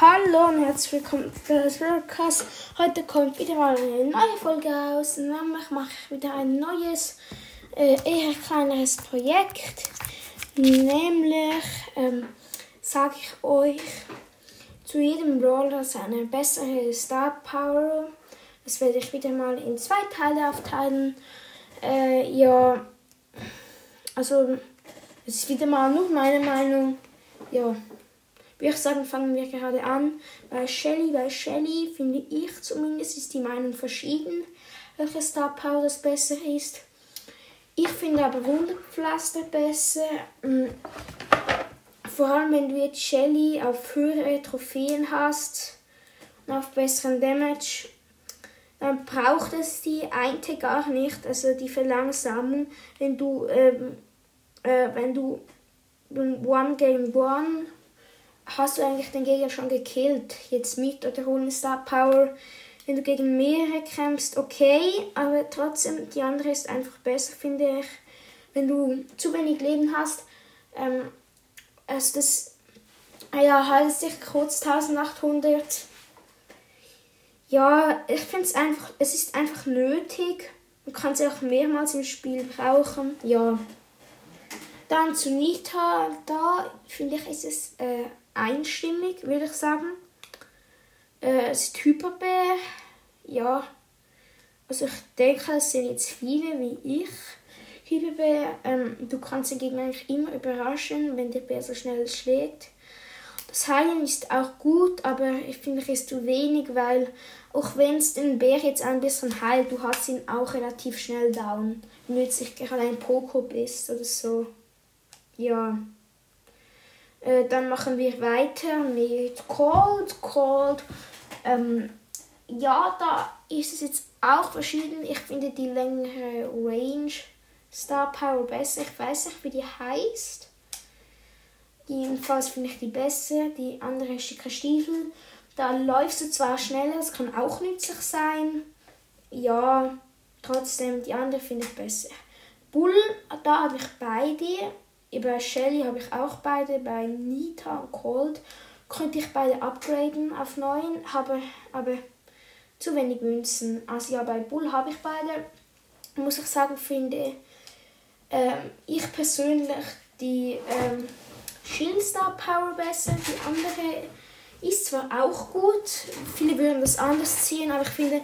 Hallo und herzlich willkommen zu Podcast. Heute kommt wieder mal eine neue Folge raus. Nämlich mache ich wieder ein neues, äh, eher kleineres Projekt. Nämlich ähm, sage ich euch zu jedem Brawler seine bessere Star Power. Das werde ich wieder mal in zwei Teile aufteilen. Äh, ja, also es ist wieder mal nur meine Meinung. Ja würde ich sagen, fangen wir gerade an. Bei Shelly, bei Shelly finde ich zumindest, ist die Meinung verschieden, welche Star Power das besser ist. Ich finde aber Wunderpflaster besser. Mm, vor allem, wenn du jetzt Shelly auf höhere Trophäen hast und auf besseren Damage, dann braucht es die Einte gar nicht, also die Verlangsamung, wenn du, ähm, äh, wenn du One Game One hast du eigentlich den Gegner schon gekillt. Jetzt mit oder ohne Star Power. Wenn du gegen mehrere kämpfst, okay, aber trotzdem, die andere ist einfach besser, finde ich. Wenn du zu wenig Leben hast, ähm, also das, ah ja, heißt sich kurz 1800. Ja, ich finde es einfach, es ist einfach nötig. Man kann es auch mehrmals im Spiel brauchen. Ja. Dann zu Nita, da finde ich, ist es äh, einstimmig, würde ich sagen. Äh, es ist Hyperbär. Ja. Also ich denke, es sind jetzt viele wie ich. Hyperbär, ähm, du kannst den Gegner eigentlich immer überraschen, wenn der Bär so schnell schlägt. Das Heilen ist auch gut, aber ich finde es ist zu wenig, weil auch wenn es den Bär jetzt ein bisschen heilt, du hast ihn auch relativ schnell down. Wenn du jetzt gerade ein Poco bist oder so. Ja. Äh, dann machen wir weiter mit Cold. Cold. Ähm, ja, da ist es jetzt auch verschieden. Ich finde die längere Range Star Power besser. Ich weiß nicht, wie die heißt. Jedenfalls finde ich die besser. Die andere ist die Stiefel. Da läufst du zwar schneller, das kann auch nützlich sein. Ja, trotzdem, die andere finde ich besser. Bull, da habe ich beide. Bei Shelly habe ich auch beide, bei Nita und Cold könnte ich beide upgraden auf 9, habe aber zu wenig Münzen. Also ja, bei Bull habe ich beide. Muss ich sagen, finde ähm, ich persönlich die ähm, Shieldstar Power besser. Die andere ist zwar auch gut, viele würden das anders ziehen, aber ich finde,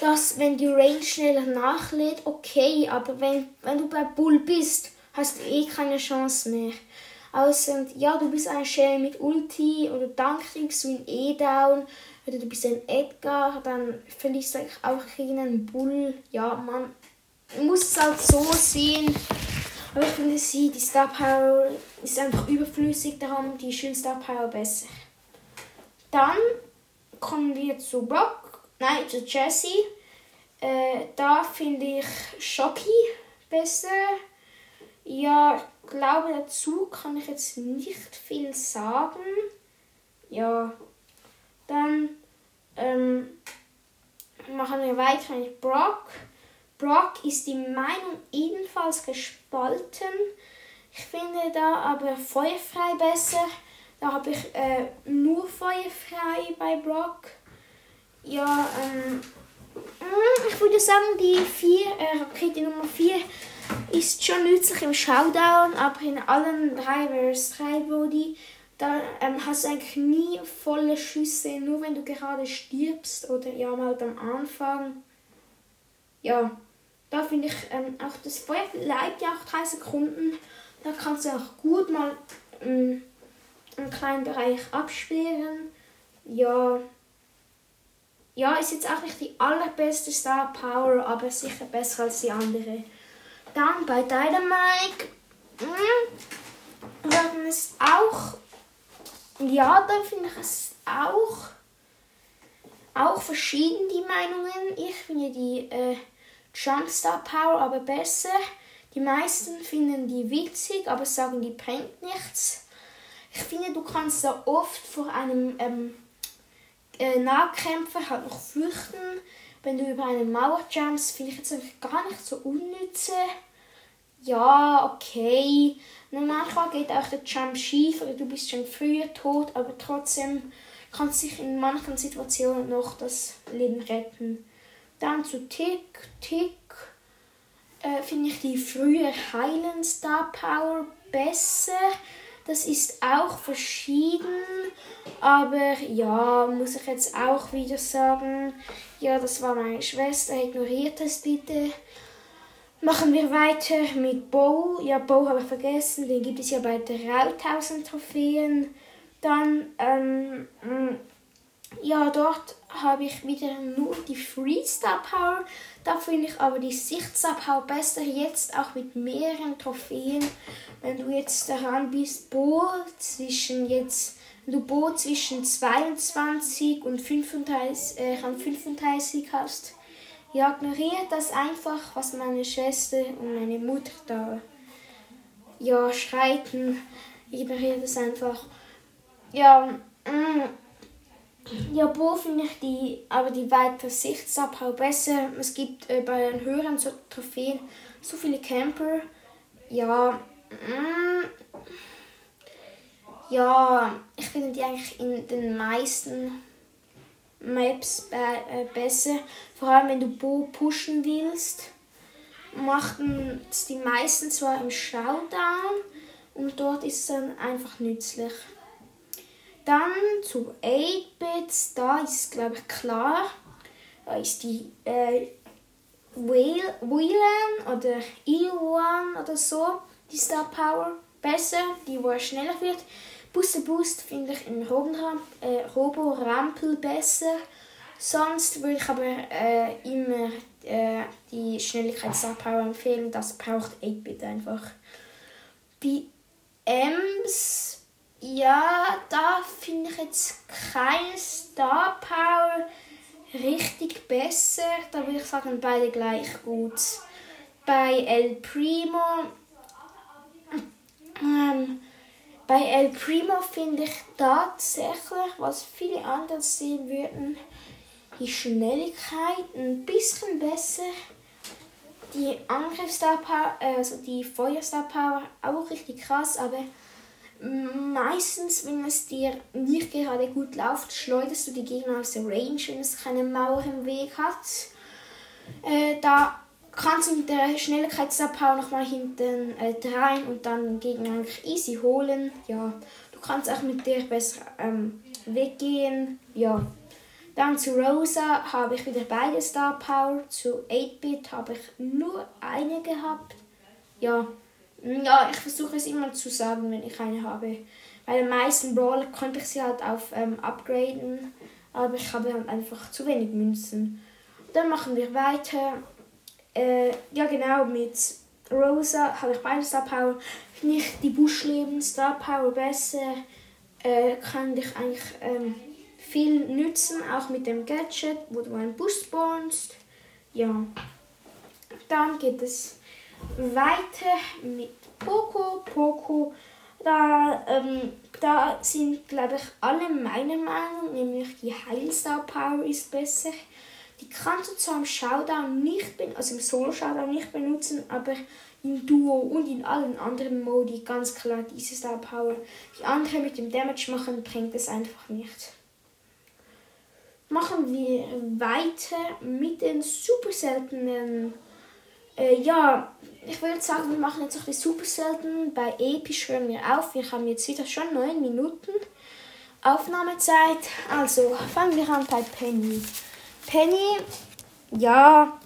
dass wenn die Range schneller nachlädt, okay, aber wenn, wenn du bei Bull bist, hast du eh keine Chance mehr. Außer, ja, du bist ein Shell mit Ulti oder dann kriegst du ihn eh down. Oder du bist ein Edgar, dann verlierst du auch gegen Bull. Ja, man muss es halt so sehen. Aber ich finde sie, die Star Power ist einfach überflüssig, darum die Shield Star Power besser. Dann kommen wir zu Brock, nein, zu Jesse. Äh, da finde ich Shocky besser. Ja, ich glaube, dazu kann ich jetzt nicht viel sagen. Ja, dann ähm, machen wir weiter mit Brock. Brock ist die Meinung ebenfalls gespalten. Ich finde da aber Feuerfrei besser. Da habe ich äh, nur Feuerfrei bei Brock. Ja, ähm, mm, ich würde sagen, die vier, äh, Rakete Nummer 4 ist schon nützlich im Showdown, aber in allen drei vs 3 Body, da ähm, hast du eigentlich nie volle Schüsse, nur wenn du gerade stirbst oder ja mal am Anfang. Ja, da finde ich ähm, auch das Feuer bleibt ja auch 3 Sekunden. Da kannst du auch gut mal ähm, einen kleinen Bereich absperren. Ja, ja, ist jetzt auch nicht die allerbeste Star Power, aber sicher besser als die andere. Dann bei Dynamite werden es auch, ja, da finde ich es auch, auch verschieden die Meinungen. Ich finde die äh, Jumpstar Power aber besser. Die meisten finden die witzig, aber sagen, die bringt nichts. Ich finde, du kannst da oft vor einem ähm, äh, Nahkämpfer halt noch flüchten. Wenn du über eine Mauer jumpst, finde ich jetzt eigentlich gar nicht so unnütze. Ja, okay. Und manchmal geht auch der Jump schief oder du bist schon früher tot, aber trotzdem kann sich in manchen Situationen noch das Leben retten. Dann zu Tick, Tick äh, finde ich die frühe Heilen Star Power besser. Das ist auch verschieden, aber ja, muss ich jetzt auch wieder sagen, ja, das war meine Schwester, ignoriert das bitte. Machen wir weiter mit Bow. Ja, Bow habe ich vergessen, den gibt es ja bei 3000 Trophäen. Dann, ähm, ja, dort habe ich wieder nur die Freestar Power. Da finde ich aber die Sichtstar Power besser. Jetzt auch mit mehreren Trophäen. Wenn du jetzt daran bist, Bo zwischen jetzt, wenn du Bo zwischen 22 und 35, äh, 35 hast, ja, ignoriert das einfach, was meine Schwester und meine Mutter da ja, schreiten. Ignoriert das einfach. Ja, mm, ja, Bo finde ich die, aber die weitere Sichtsabhau besser. Es gibt äh, bei den höheren so Trophäen so viele Camper. Ja, mm, ja, ich finde die eigentlich in den meisten Maps äh, besser. Vor allem wenn du Bo pushen willst, machen die meisten zwar im Showdown und dort ist es dann einfach nützlich. Dann zu 8-Bits, da ist glaube ich klar, da ist die äh, Whelan oder E1 oder so, die Star Power besser, die wo er schneller wird. Booster Boost finde ich im Robo-Rampel äh, Robo besser. Sonst würde ich aber äh, immer äh, die Schnelligkeit Star Power empfehlen. Das braucht 8-Bit einfach. Bei Ems ja, da finde ich jetzt keine Star Power richtig besser. Da würde ich sagen, beide gleich gut. Bei El Primo. Ähm, bei El Primo finde ich tatsächlich, was viele andere sehen würden, die Schnelligkeit ein bisschen besser. Die Angriffsstar Power, also die Feuerstar Power auch richtig krass, aber meistens, wenn es dir nicht gerade gut läuft, schleuderst du die Gegner aus der Range, wenn es keine Mauer im Weg hat. Äh, da kannst du mit der Schnelligkeitsabhau nochmal hinten äh, rein und dann den Gegner eigentlich easy holen. Ja, du kannst auch mit der besser ähm, weggehen. Ja. Dann zu Rosa habe ich wieder beide Star Power. Zu 8-Bit habe ich nur eine gehabt. Ja, ja, ich versuche es immer zu sagen, wenn ich eine habe. Bei den meisten Brawler konnte ich sie halt auf ähm, upgraden, aber ich habe halt einfach zu wenig Münzen. Dann machen wir weiter. Äh, ja genau, mit Rosa habe ich beide Star Power. Finde ich die Buschleben Star Power besser. Äh, kann ich eigentlich ähm, viel nützen, auch mit dem Gadget, wo du einen Busch spawnst. Ja. Dann geht es weiter mit Poco. Poco, da, ähm, da sind, glaube ich, alle meiner Meinung, nämlich die Heilstar Power ist besser. Die kannst du zwar im Showdown nicht, also im Solo-Showdown nicht benutzen, aber im Duo und in allen anderen Modi ganz klar diese Star Power. Die andere mit dem Damage machen bringt es einfach nicht. Machen wir weiter mit den super seltenen äh, ja, ich würde sagen, wir machen jetzt noch die super selten. Bei Episch hören wir auf. Wir haben jetzt wieder schon 9 Minuten Aufnahmezeit. Also fangen wir an bei Penny. Penny, ja,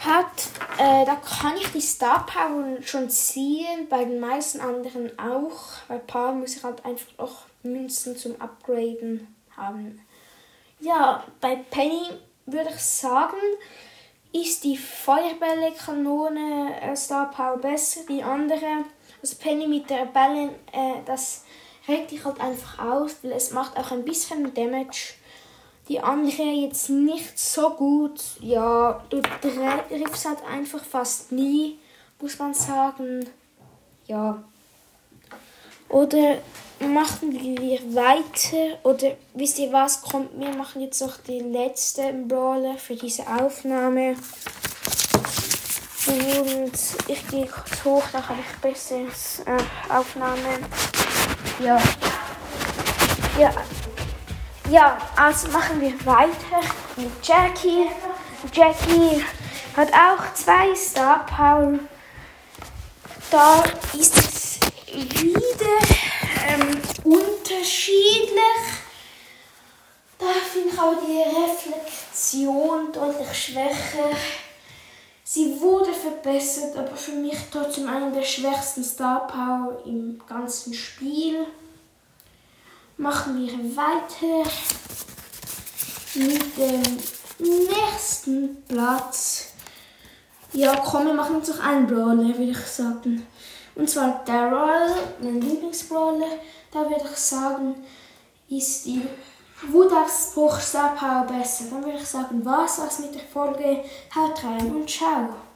hat, äh, da kann ich die Star Power schon ziehen, bei den meisten anderen auch. Bei paar muss ich halt einfach noch Münzen zum Upgraden haben. Ja, bei Penny würde ich sagen, ist die Feuerbälle-Kanone äh, Star Power besser. Die andere, also Penny mit der Bälle, äh, das regt dich halt einfach aus, weil es macht auch ein bisschen Damage. Die andere jetzt nicht so gut. Ja, du triffst halt einfach fast nie, muss man sagen. Ja. Oder machen wir weiter oder wisst ihr was? Kommt, wir machen jetzt noch den letzten Brawler für diese Aufnahme. Und ich gehe kurz hoch, da habe ich besseres äh, Aufnahme. Ja. Ja, ja, also machen wir weiter mit Jackie. Jackie hat auch zwei Star Power. Da ist es wieder ähm, unterschiedlich. Da finde ich auch die Reflexion deutlich schwächer. Sie wurde verbessert, aber für mich trotzdem eine der schwächsten Star Power im ganzen Spiel. Machen wir weiter mit dem nächsten Platz. Ja, komm, wir machen uns noch einen Brawler, würde ich sagen. Und zwar Daryl, mein Lieblingsbrawler. Da würde ich sagen, ist die Wutausbruch Star Power besser. Dann würde ich sagen, was was mit der Folge. Haut rein und ciao.